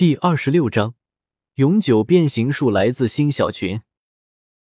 第二十六章永久变形术来自新小群。